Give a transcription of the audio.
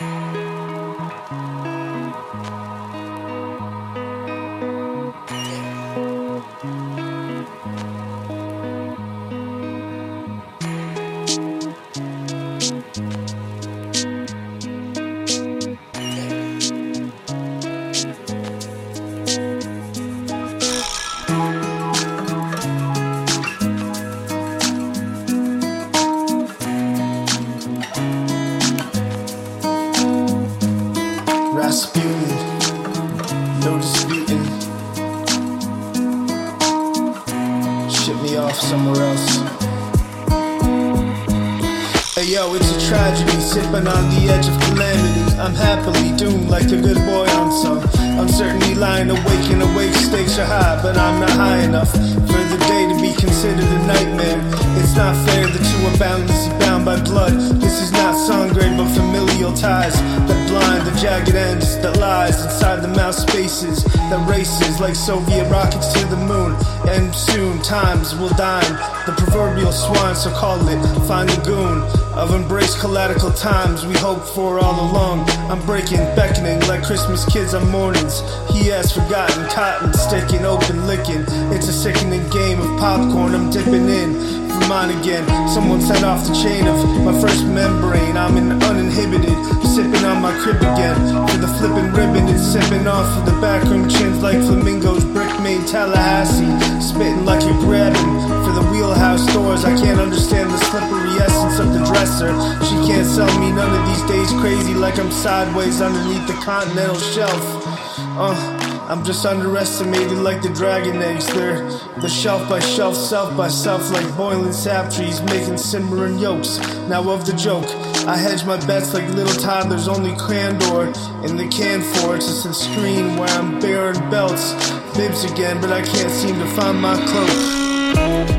Rasputin, off somewhere else. Hey yo, it's a tragedy, sipping on the edge of calamity. I'm happily doomed like a good boy on some uncertainty, lying awake and awake. Stakes are high, but I'm not high enough for the day to be considered a nightmare. It's not fair, that you are boundlessly bound by blood. This is not Sangre, but familial ties that the jagged ends that lies inside the mouth spaces that races like Soviet rockets to the moon. And soon times will dine the proverbial swine, so call it. Find the goon of embrace collateral times we hoped for all along. I'm breaking, beckoning like Christmas kids on mornings. He has forgotten cotton, sticking, open, licking. It's a sickening game of popcorn. I'm dipping in mine again. Someone set off the chain of my first membrane. I'm in uninhibited, sipping on my crib again. For the flipping ribbon, it's sipping off of the backroom chins like flamingos. Brick made Tallahassee, spitting like you're grabbing for the wheelhouse doors. I can't understand the slippery essence of the dresser. She can't sell me none of these days crazy like I'm sideways underneath the continental shelf. Uh. I'm just underestimated like the dragon eggs. They're the shelf by shelf, self by self, like boiling sap trees, making simmering yolks. Now of the joke, I hedge my bets like little toddlers, only candor in the can for it's just a screen where I'm bearing belts, bibs again, but I can't seem to find my cloak.